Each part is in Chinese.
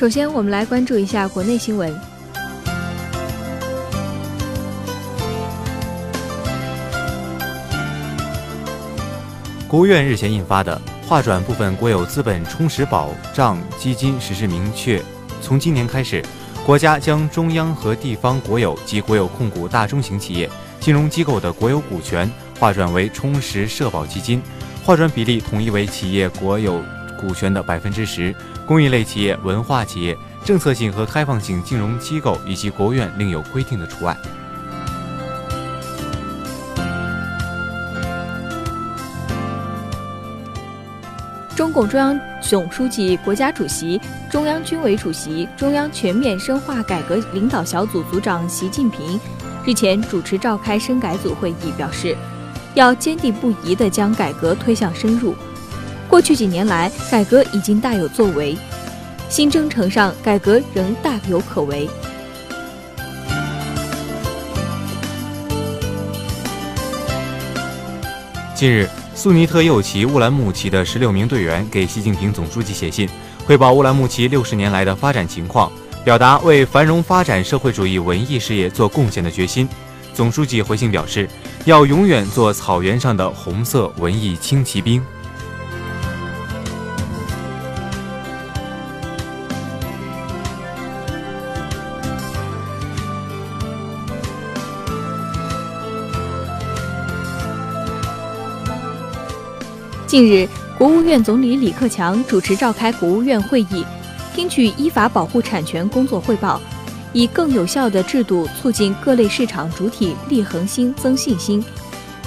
首先，我们来关注一下国内新闻。国务院日前印发的《划转部分国有资本充实保障基金》实施明确，从今年开始，国家将中央和地方国有及国有控股大中型企业、金融机构的国有股权划转为充实社保基金，划转比例统一为企业国有股权的百分之十，公益类企业、文化企业、政策性和开放性金融机构以及国务院另有规定的除外。中共中央总书记、国家主席、中央军委主席、中央全面深化改革领导小组组长习近平日前主持召开深改组会议，表示，要坚定不移地将改革推向深入。过去几年来，改革已经大有作为，新征程上改革仍大有可为。近日。苏尼特右旗乌兰牧骑的十六名队员给习近平总书记写信，汇报乌兰牧骑六十年来的发展情况，表达为繁荣发展社会主义文艺事业做贡献的决心。总书记回信表示，要永远做草原上的红色文艺轻骑兵。近日，国务院总理李克强主持召开国务院会议，听取依法保护产权工作汇报，以更有效的制度促进各类市场主体立恒心、增信心，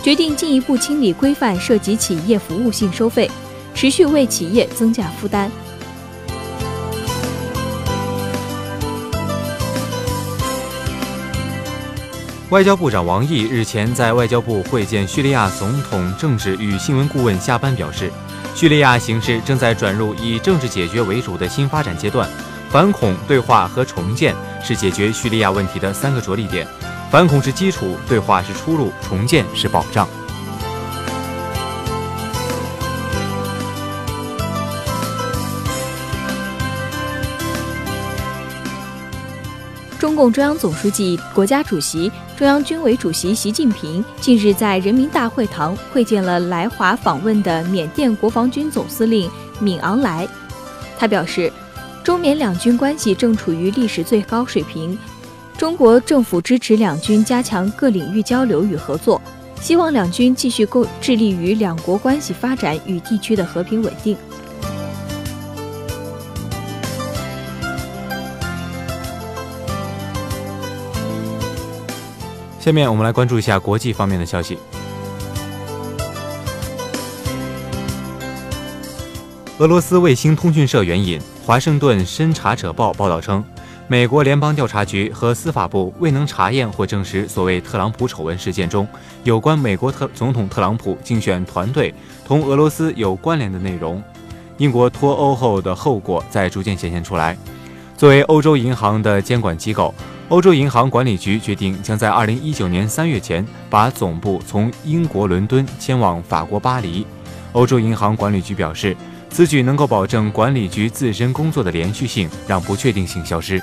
决定进一步清理规范涉及企业服务性收费，持续为企业增加负担。外交部长王毅日前在外交部会见叙利亚总统政治与新闻顾问夏班，表示，叙利亚形势正在转入以政治解决为主的新发展阶段，反恐、对话和重建是解决叙利亚问题的三个着力点，反恐是基础，对话是出路，重建是保障。中共中央总书记、国家主席、中央军委主席习近平近日在人民大会堂会见了来华访问的缅甸国防军总司令敏昂莱。他表示，中缅两军关系正处于历史最高水平，中国政府支持两军加强各领域交流与合作，希望两军继续共致力于两国关系发展与地区的和平稳定。下面我们来关注一下国际方面的消息。俄罗斯卫星通讯社援引《华盛顿侦察者报》报道称，美国联邦调查局和司法部未能查验或证实所谓特朗普丑闻事件中有关美国特总统特朗普竞选团队同俄罗斯有关联的内容。英国脱欧后的后果在逐渐显现出来。作为欧洲银行的监管机构。欧洲银行管理局决定将在二零一九年三月前把总部从英国伦敦迁往法国巴黎。欧洲银行管理局表示，此举能够保证管理局自身工作的连续性，让不确定性消失。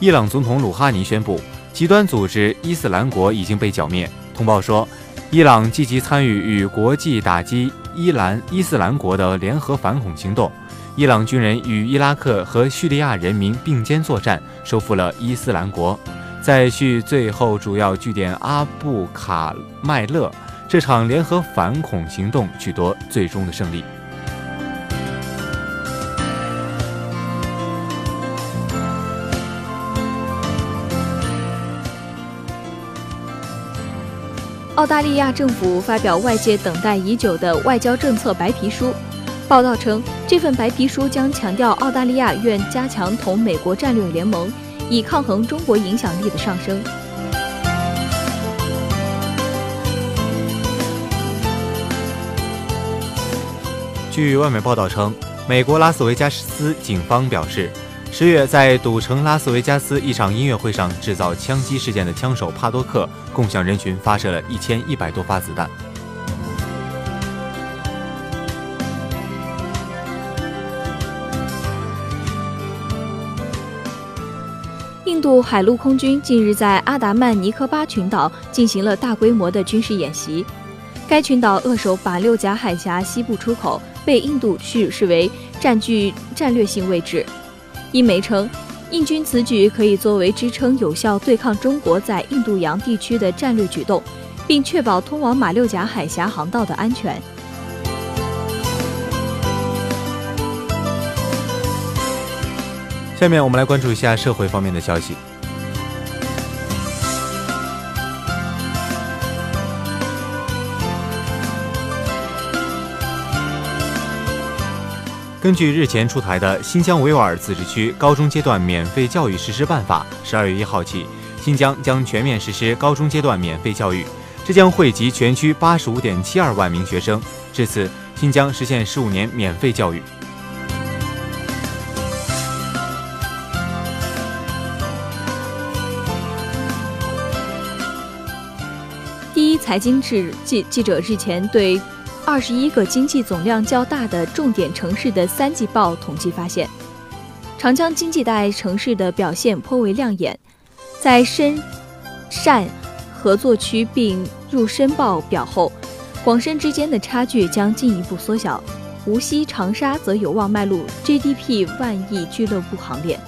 伊朗总统鲁哈尼宣布，极端组织伊斯兰国已经被剿灭。通报说，伊朗积极参与与国际打击伊兰伊斯兰国的联合反恐行动。伊朗军人与伊拉克和叙利亚人民并肩作战，收复了伊斯兰国，在叙最后主要据点阿布卡麦勒，这场联合反恐行动取得最终的胜利。澳大利亚政府发表外界等待已久的外交政策白皮书。报道称，这份白皮书将强调澳大利亚愿加强同美国战略联盟，以抗衡中国影响力的上升。据外媒报道称，美国拉斯维加斯警方表示，十月在赌城拉斯维加斯一场音乐会上制造枪击事件的枪手帕多克，共向人群发射了一千一百多发子弹。印度海陆空军近日在阿达曼尼科巴群岛进行了大规模的军事演习。该群岛扼守马六甲海峡西部出口，被印度视视为占据战略性位置。英媒称，印军此举可以作为支撑有效对抗中国在印度洋地区的战略举动，并确保通往马六甲海峡航道的安全。下面我们来关注一下社会方面的消息。根据日前出台的《新疆维吾尔自治区高中阶段免费教育实施办法》，十二月一号起，新疆将全面实施高中阶段免费教育，这将惠及全区八十五点七二万名学生。至此，新疆实现十五年免费教育。第一财经志记记者日前对。二十一个经济总量较大的重点城市的三季报统计发现，长江经济带城市的表现颇为亮眼，在深汕合作区并入申报表后，广深之间的差距将进一步缩小，无锡、长沙则有望迈入 GDP 万亿俱乐部行列。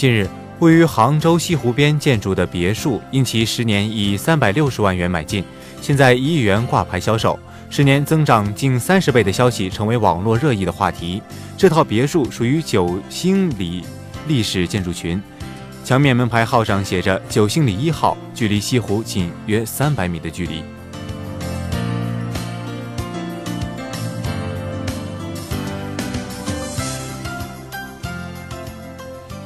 近日，位于杭州西湖边建筑的别墅，因其十年以三百六十万元买进，现在一亿元挂牌销售，十年增长近三十倍的消息成为网络热议的话题。这套别墅属于九星里历史建筑群，墙面门牌号上写着“九星里一号”，距离西湖仅约三百米的距离。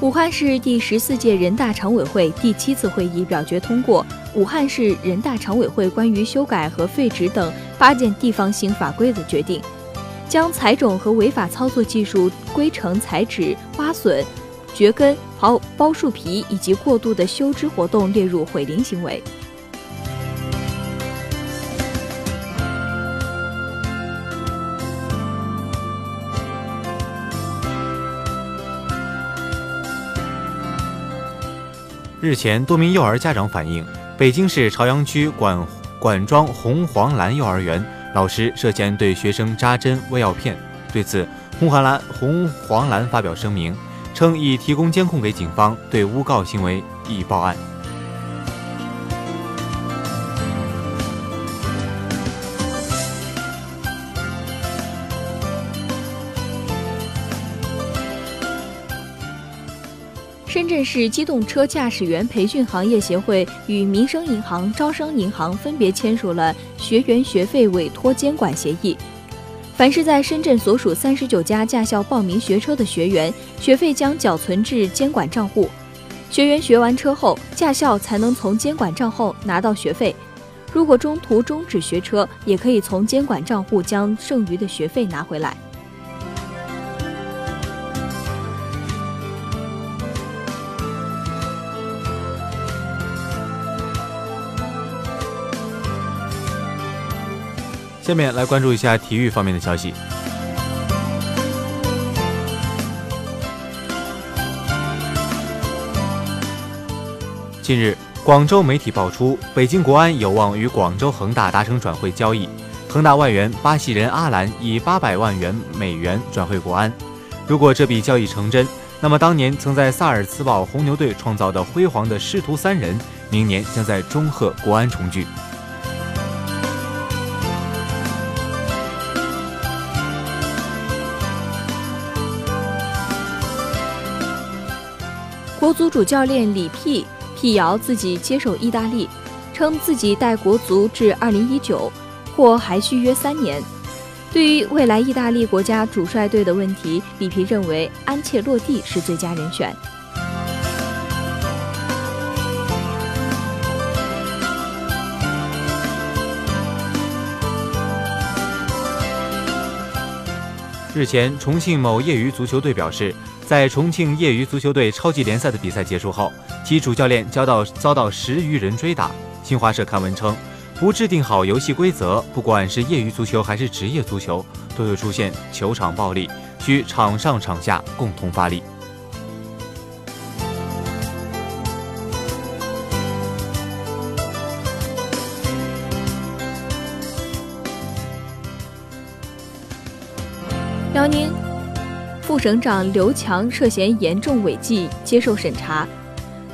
武汉市第十四届人大常委会第七次会议表决通过《武汉市人大常委会关于修改和废止等八件地方性法规的决定》，将采种和违法操作技术规程采纸、挖笋、掘根、刨剥树皮以及过度的修枝活动列入毁林行为。日前，多名幼儿家长反映，北京市朝阳区管管庄红黄蓝幼儿园老师涉嫌对学生扎针喂药片。对此，红黄蓝红黄蓝发表声明，称已提供监控给警方，对诬告行为已报案。市机动车驾驶员培训行业协会与民生银行、招商银行分别签署了学员学费委托监管协议。凡是在深圳所属三十九家驾校报名学车的学员，学费将缴存至监管账户。学员学完车后，驾校才能从监管账户拿到学费。如果中途终止学车，也可以从监管账户将剩余的学费拿回来。下面来关注一下体育方面的消息。近日，广州媒体爆出，北京国安有望与广州恒大达成转会交易，恒大外援巴西人阿兰以八百万元美元转会国安。如果这笔交易成真，那么当年曾在萨尔茨堡红牛队创造的辉煌的师徒三人，明年将在中赫国安重聚。足主教练里皮辟谣自己接手意大利，称自己带国足至二零一九，或还续约三年。对于未来意大利国家主帅队的问题，里皮认为安切洛蒂是最佳人选。日前，重庆某业余足球队表示，在重庆业余足球队超级联赛的比赛结束后，其主教练遭到遭到十余人追打。新华社刊文称，不制定好游戏规则，不管是业余足球还是职业足球，都会出现球场暴力，需场上场下共同发力。省长刘强涉嫌严重违纪，接受审查。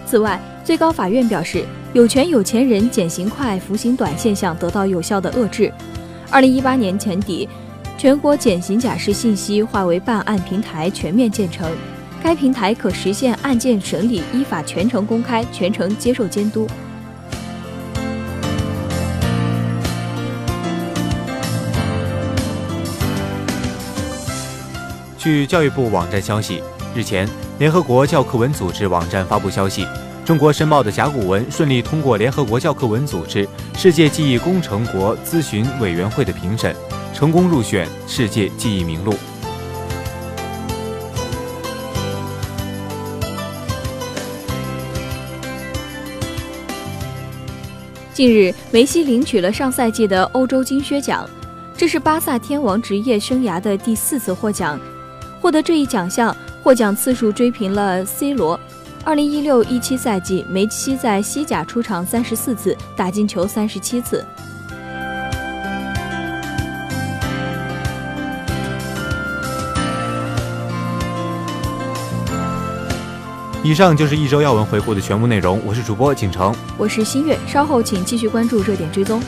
此外，最高法院表示，有权有钱人减刑快、服刑短现象得到有效的遏制。二零一八年前底，全国减刑假释信息化为办案平台全面建成，该平台可实现案件审理依法全程公开、全程接受监督。据教育部网站消息，日前，联合国教科文组织网站发布消息，中国申报的甲骨文顺利通过联合国教科文组织世界记忆工程国咨询委员会的评审，成功入选世界记忆名录。近日，梅西领取了上赛季的欧洲金靴奖，这是巴萨天王职业生涯的第四次获奖。获得这一奖项，获奖次数追平了 C 罗。二零一六一七赛季，梅西在西甲出场三十四次，打进球三十七次。以上就是一周要闻回顾的全部内容。我是主播景城，我是新月。稍后请继续关注热点追踪。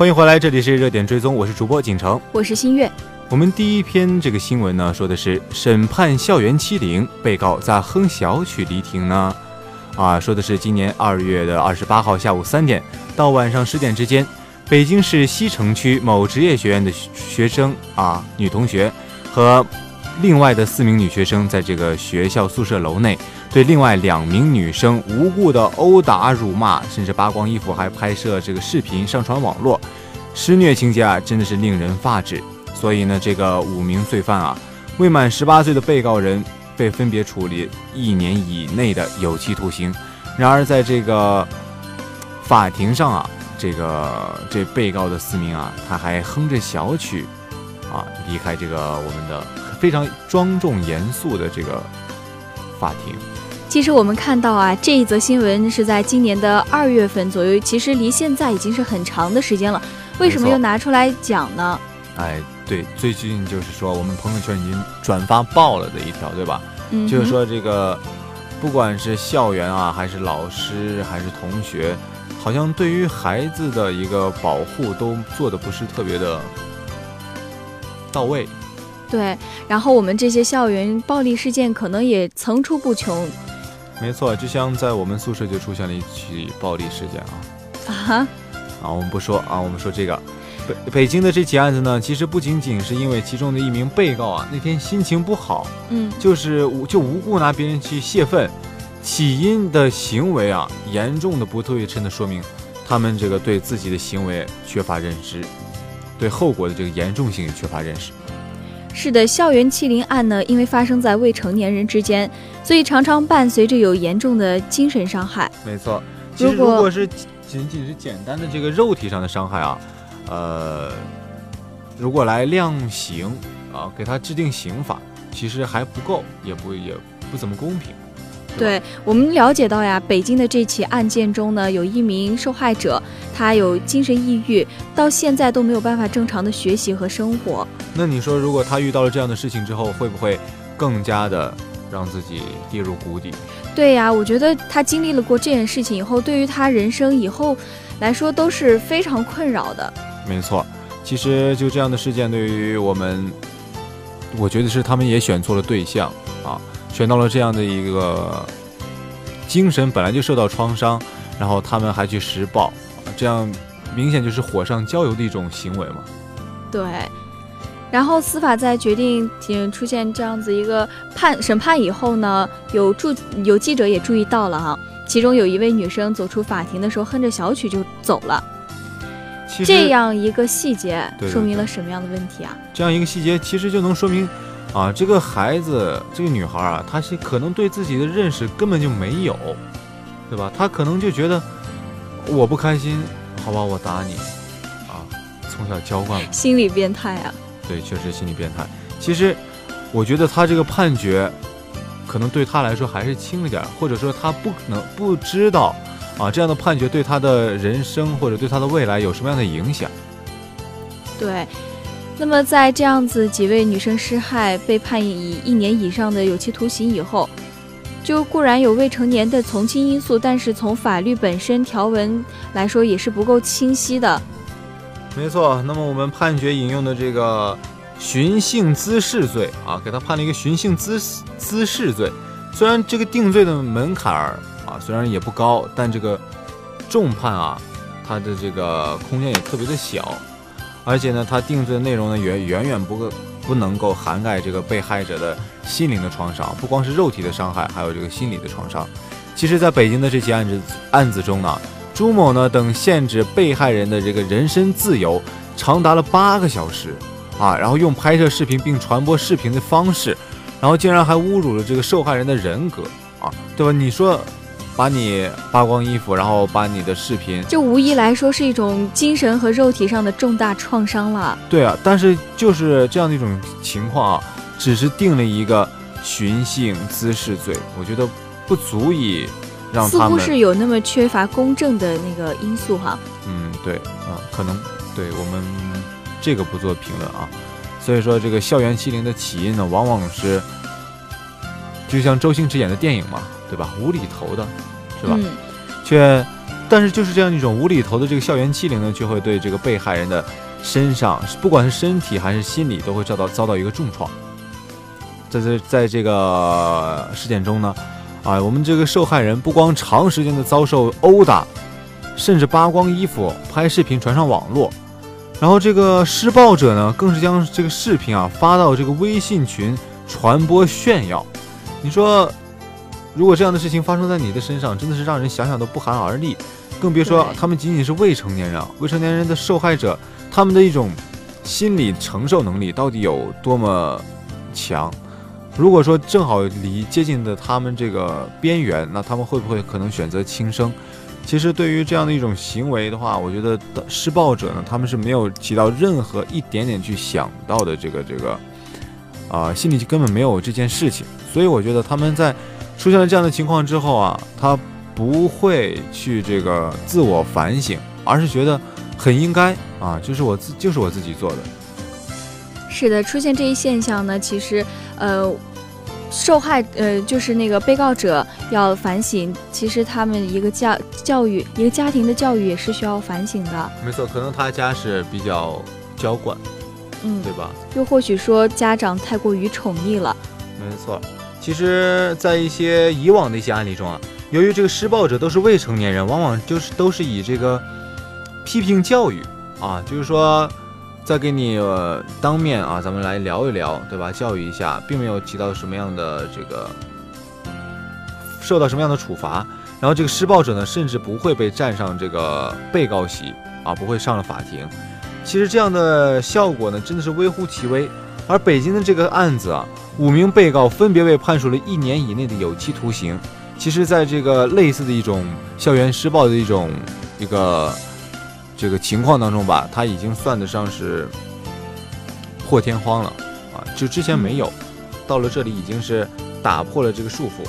欢迎回来，这里是热点追踪，我是主播景城，我是新月。我们第一篇这个新闻呢，说的是审判校园欺凌，被告在哼小曲离庭呢。啊，说的是今年二月的二十八号下午三点到晚上十点之间，北京市西城区某职业学院的学生啊，女同学和另外的四名女学生，在这个学校宿舍楼内。对另外两名女生无故的殴打、辱骂，甚至扒光衣服，还拍摄这个视频上传网络，施虐情节啊，真的是令人发指。所以呢，这个五名罪犯啊，未满十八岁的被告人被分别处理一年以内的有期徒刑。然而，在这个法庭上啊，这个这被告的四名啊，他还哼着小曲啊，离开这个我们的非常庄重严肃的这个法庭。其实我们看到啊，这一则新闻是在今年的二月份左右，其实离现在已经是很长的时间了。为什么又拿出来讲呢？哎，对，最近就是说我们朋友圈已经转发爆了的一条，对吧？嗯，就是说这个，不管是校园啊，还是老师，还是同学，好像对于孩子的一个保护都做的不是特别的到位。对，然后我们这些校园暴力事件可能也层出不穷。没错，就像在我们宿舍就出现了一起暴力事件啊！啊哈！啊，我们不说啊，我们说这个北北京的这起案子呢，其实不仅仅是因为其中的一名被告啊那天心情不好，嗯，就是无就无故拿别人去泄愤，起因的行为啊，严重的不对称的说明他们这个对自己的行为缺乏认知，对后果的这个严重性缺乏认识。是的，校园欺凌案呢，因为发生在未成年人之间，所以常常伴随着有严重的精神伤害。没错，其实如果是仅仅是简单的这个肉体上的伤害啊，呃，如果来量刑啊，给他制定刑法，其实还不够，也不也不怎么公平。对我们了解到呀，北京的这起案件中呢，有一名受害者，他有精神抑郁，到现在都没有办法正常的学习和生活。那你说，如果他遇到了这样的事情之后，会不会更加的让自己跌入谷底？对呀，我觉得他经历了过这件事情以后，对于他人生以后来说都是非常困扰的。没错，其实就这样的事件，对于我们，我觉得是他们也选错了对象啊，选到了这样的一个精神本来就受到创伤，然后他们还去施暴，这样明显就是火上浇油的一种行为嘛。对。然后司法在决定出现这样子一个判审判以后呢，有注有记者也注意到了哈，其中有一位女生走出法庭的时候哼着小曲就走了，这样一个细节说明了什么样的问题啊？这样一个细节其实就能说明，啊，这个孩子这个女孩啊，她是可能对自己的认识根本就没有，对吧？她可能就觉得我不开心，好吧，我打你，啊，从小娇惯了，心理变态啊。对，确实心理变态。其实，我觉得他这个判决，可能对他来说还是轻了点，或者说他不可能不知道，啊，这样的判决对他的人生或者对他的未来有什么样的影响。对，那么在这样子几位女生施害被判以一年以上的有期徒刑以后，就固然有未成年的从轻因素，但是从法律本身条文来说也是不够清晰的。没错，那么我们判决引用的这个寻衅滋事罪啊，给他判了一个寻衅滋滋事罪。虽然这个定罪的门槛儿啊，虽然也不高，但这个重判啊，它的这个空间也特别的小，而且呢，它定罪的内容呢，远远远不够不能够涵盖这个被害者的心灵的创伤，不光是肉体的伤害，还有这个心理的创伤。其实，在北京的这起案子案子中呢。朱某呢等限制被害人的这个人身自由长达了八个小时，啊，然后用拍摄视频并传播视频的方式，然后竟然还侮辱了这个受害人的人格，啊，对吧？你说，把你扒光衣服，然后把你的视频，就无疑来说是一种精神和肉体上的重大创伤了。对啊，但是就是这样的一种情况啊，只是定了一个寻衅滋事罪，我觉得不足以让。似乎是有那么缺乏公正的那个因素哈。嗯，对，啊，可能对我们这个不做评论啊。所以说，这个校园欺凌的起因呢，往往是就像周星驰演的电影嘛，对吧？无厘头的，是吧？嗯。却，但是就是这样一种无厘头的这个校园欺凌呢，却会对这个被害人的身上，不管是身体还是心理，都会遭到遭到一个重创。在这在这个事件中呢。啊，我们这个受害人不光长时间的遭受殴打，甚至扒光衣服拍视频传上网络，然后这个施暴者呢，更是将这个视频啊发到这个微信群传播炫耀。你说，如果这样的事情发生在你的身上，真的是让人想想都不寒而栗，更别说他们仅仅是未成年人，未成年人的受害者，他们的一种心理承受能力到底有多么强？如果说正好离接近的他们这个边缘，那他们会不会可能选择轻生？其实对于这样的一种行为的话，我觉得施暴者呢，他们是没有起到任何一点点去想到的这个这个，啊，心里根本没有这件事情。所以我觉得他们在出现了这样的情况之后啊，他不会去这个自我反省，而是觉得很应该啊，就是我自就是我自己做的。是的，出现这一现象呢，其实，呃，受害呃就是那个被告者要反省，其实他们一个教教育一个家庭的教育也是需要反省的。没错，可能他家是比较娇惯，嗯，对吧？又或许说家长太过于宠溺了。没错，其实，在一些以往的一些案例中啊，由于这个施暴者都是未成年人，往往就是都是以这个批评教育啊，就是说。再给你当面啊，咱们来聊一聊，对吧？教育一下，并没有起到什么样的这个受到什么样的处罚。然后这个施暴者呢，甚至不会被站上这个被告席啊，不会上了法庭。其实这样的效果呢，真的是微乎其微。而北京的这个案子啊，五名被告分别被判处了一年以内的有期徒刑。其实，在这个类似的一种校园施暴的一种一个。这个情况当中吧，他已经算得上是破天荒了啊！就之前没有，到了这里已经是打破了这个束缚。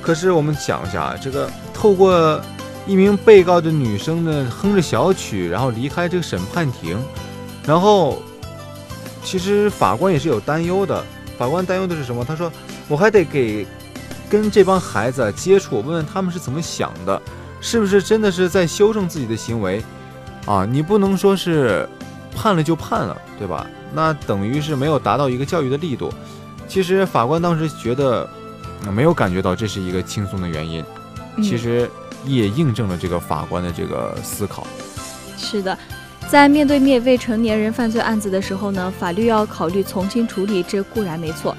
可是我们想一下啊，这个透过一名被告的女生呢，哼着小曲，然后离开这个审判庭，然后其实法官也是有担忧的。法官担忧的是什么？他说，我还得给跟这帮孩子接触，问问他们是怎么想的，是不是真的是在修正自己的行为啊？你不能说是判了就判了，对吧？那等于是没有达到一个教育的力度。其实法官当时觉得。没有感觉到这是一个轻松的原因，其实也印证了这个法官的这个思考。是的，在面对面未成年人犯罪案子的时候呢，法律要考虑从轻处理，这固然没错。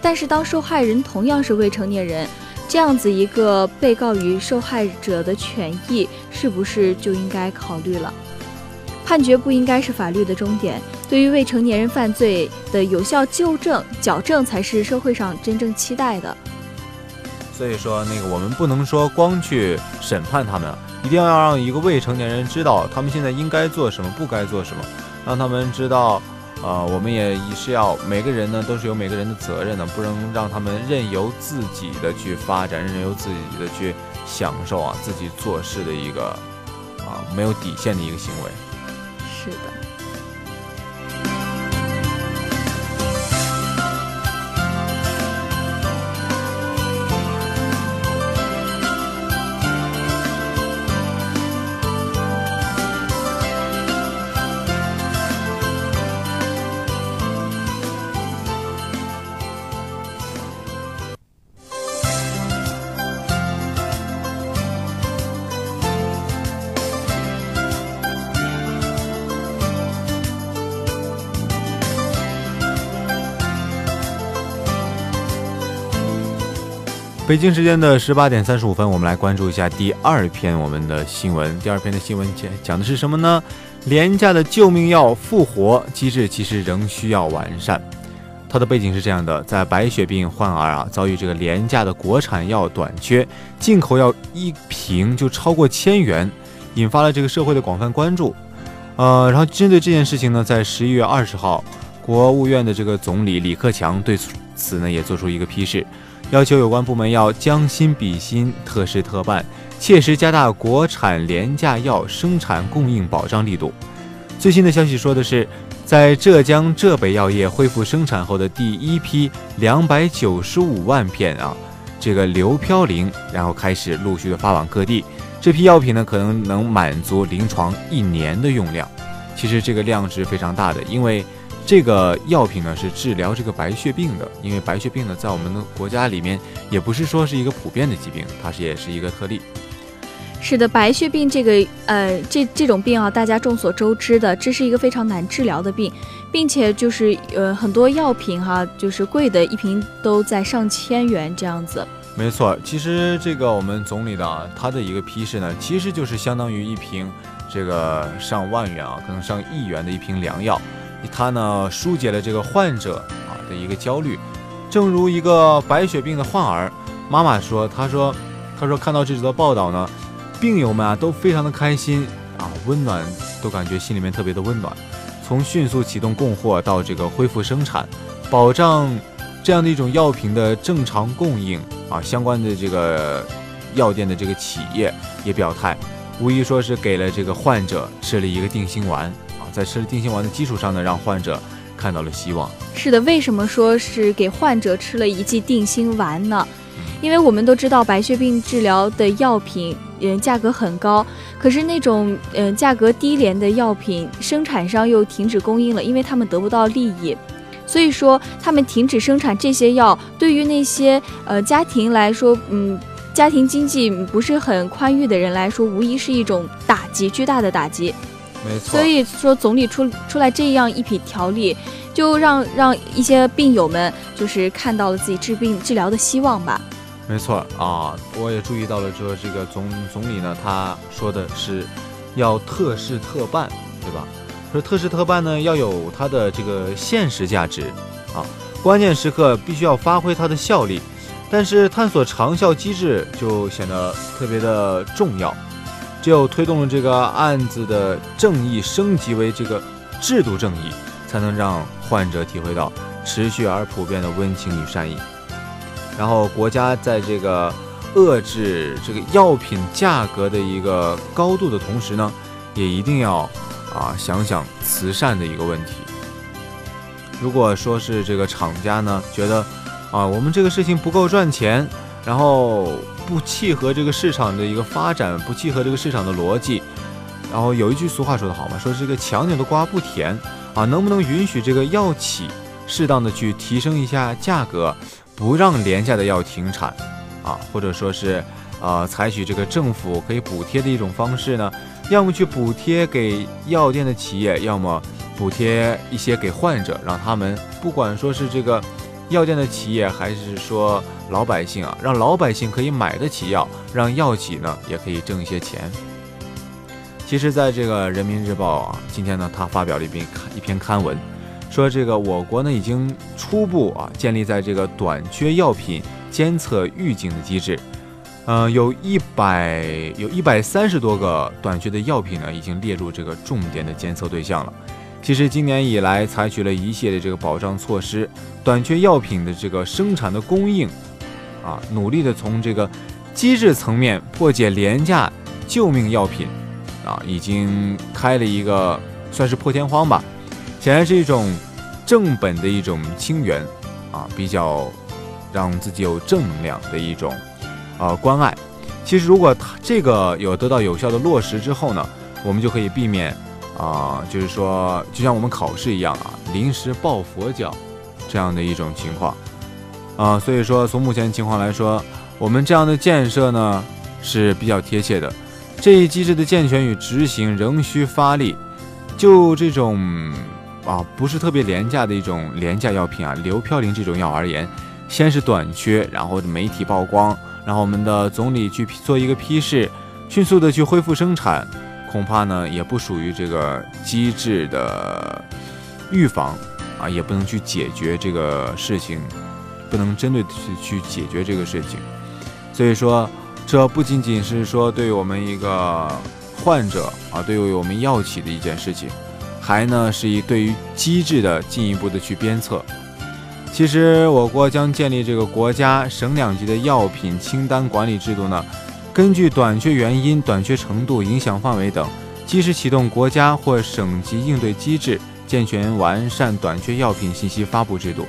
但是当受害人同样是未成年人，这样子一个被告与受害者的权益，是不是就应该考虑了？判决不应该是法律的终点，对于未成年人犯罪的有效纠正、矫正，才是社会上真正期待的。所以说，那个我们不能说光去审判他们，一定要让一个未成年人知道他们现在应该做什么，不该做什么，让他们知道，呃，我们也是要每个人呢都是有每个人的责任的，不能让他们任由自己的去发展，任由自己的去享受啊自己做事的一个啊没有底线的一个行为。是的。北京时间的十八点三十五分，我们来关注一下第二篇我们的新闻。第二篇的新闻讲讲的是什么呢？廉价的救命药复活机制其实仍需要完善。它的背景是这样的：在白血病患儿啊遭遇这个廉价的国产药短缺，进口药一瓶就超过千元，引发了这个社会的广泛关注。呃，然后针对这件事情呢，在十一月二十号，国务院的这个总理李克强对此呢也做出一个批示。要求有关部门要将心比心，特事特办，切实加大国产廉价药生产供应保障力度。最新的消息说的是，在浙江浙北药业恢复生产后的第一批两百九十五万片啊，这个硫嘌呤，然后开始陆续的发往各地。这批药品呢，可能能满足临床一年的用量。其实这个量是非常大的，因为。这个药品呢是治疗这个白血病的，因为白血病呢在我们的国家里面也不是说是一个普遍的疾病，它是也是一个特例。是的，白血病这个呃这这种病啊，大家众所周知的，这是一个非常难治疗的病，并且就是呃很多药品哈，就是贵的一瓶都在上千元这样子。没错，其实这个我们总理的啊他的一个批示呢，其实就是相当于一瓶这个上万元啊，可能上亿元的一瓶良药。他呢疏解了这个患者啊的一个焦虑，正如一个白血病的患儿妈妈说：“他说，他说看到这则报道呢，病友们啊都非常的开心啊，温暖，都感觉心里面特别的温暖。从迅速启动供货到这个恢复生产，保障这样的一种药品的正常供应啊，相关的这个药店的这个企业也表态，无疑说是给了这个患者吃了一个定心丸。”在吃了定心丸的基础上呢，让患者看到了希望。是的，为什么说是给患者吃了一剂定心丸呢？因为我们都知道白血病治疗的药品，嗯，价格很高。可是那种嗯价格低廉的药品，生产商又停止供应了，因为他们得不到利益。所以说，他们停止生产这些药，对于那些呃家庭来说，嗯，家庭经济不是很宽裕的人来说，无疑是一种打击，巨大的打击。没错，所以说总理出出来这样一匹条例，就让让一些病友们就是看到了自己治病治疗的希望吧。没错啊，我也注意到了，说这个总总理呢，他说的是要特事特办，对吧？说特事特办呢，要有它的这个现实价值啊，关键时刻必须要发挥它的效力，但是探索长效机制就显得特别的重要。只有推动了这个案子的正义升级为这个制度正义，才能让患者体会到持续而普遍的温情与善意。然后，国家在这个遏制这个药品价格的一个高度的同时呢，也一定要啊想想慈善的一个问题。如果说是这个厂家呢觉得啊我们这个事情不够赚钱，然后不契合这个市场的一个发展，不契合这个市场的逻辑，然后有一句俗话说得好嘛，说这个强扭的瓜不甜啊，能不能允许这个药企适当的去提升一下价格，不让廉价的药停产？啊，或者说是，呃，采取这个政府可以补贴的一种方式呢，要么去补贴给药店的企业，要么补贴一些给患者，让他们不管说是这个药店的企业，还是说老百姓啊，让老百姓可以买得起药，让药企呢也可以挣一些钱。其实，在这个人民日报啊，今天呢，他发表了一篇一篇刊文，说这个我国呢已经初步啊建立在这个短缺药品。监测预警的机制，呃，有一百有一百三十多个短缺的药品呢，已经列入这个重点的监测对象了。其实今年以来，采取了一系列这个保障措施，短缺药品的这个生产的供应，啊，努力的从这个机制层面破解廉价救命药品，啊，已经开了一个算是破天荒吧，显然是一种正本的一种清源，啊，比较。让自己有正能量的一种，呃，关爱。其实，如果他这个有得到有效的落实之后呢，我们就可以避免，啊，就是说，就像我们考试一样啊，临时抱佛脚这样的一种情况，啊，所以说从目前情况来说，我们这样的建设呢是比较贴切的。这一机制的。健全与执行仍需发力。就这种啊，不是特别廉价的。一种廉价药品啊，硫嘌呤这种药而言。先是短缺，然后媒体曝光，然后我们的。总理去做一个批示，迅速的。去恢复生产，恐怕呢也不属于这个机制的预防啊，也不能去解决这个事情，不能针对去去解决这个事情。所以说，这不仅仅是说对于我们一个患者啊，对于我们药企的一件事情，还呢是以对于机制的进一步的去鞭策。其实，我国将建立这个国家省两级的药品清单管理制度呢，根据短缺原因、短缺程度、影响范围等，及时启动国家或省级应对机制，健全完善短缺药品信息发布制度。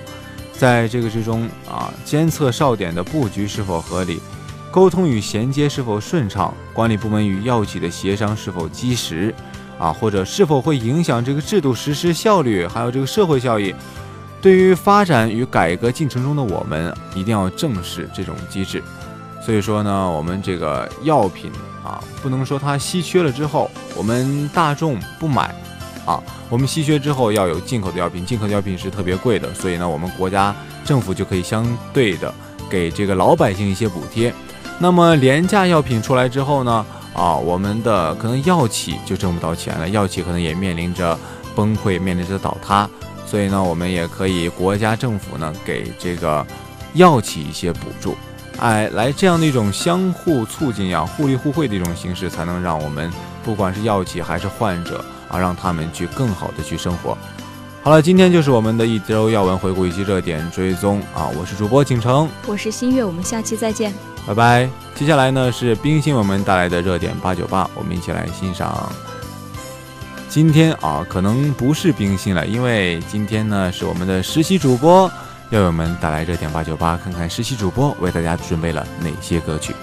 在这个之中啊，监测哨点的布局是否合理，沟通与衔接是否顺畅，管理部门与药企的协商是否及时，啊，或者是否会影响这个制度实施效率，还有这个社会效益。对于发展与改革进程中的我们，一定要正视这种机制。所以说呢，我们这个药品啊，不能说它稀缺了之后，我们大众不买啊。我们稀缺之后要有进口的药品，进口的药品是特别贵的，所以呢，我们国家政府就可以相对的给这个老百姓一些补贴。那么廉价药品出来之后呢，啊，我们的可能药企就挣不到钱了，药企可能也面临着崩溃，面临着倒塌。所以呢，我们也可以国家政府呢给这个药企一些补助，哎，来这样的一种相互促进呀、互利互惠的一种形式，才能让我们不管是药企还是患者啊，让他们去更好的去生活。好了，今天就是我们的一周要闻回顾以及热点追踪啊，我是主播景城，我是新月，我们下期再见，拜拜。接下来呢是冰心我们带来的热点八九八，我们一起来欣赏。今天啊，可能不是冰心了，因为今天呢是我们的实习主播，钓友们打来热点八九八，看看实习主播为大家准备了哪些歌曲。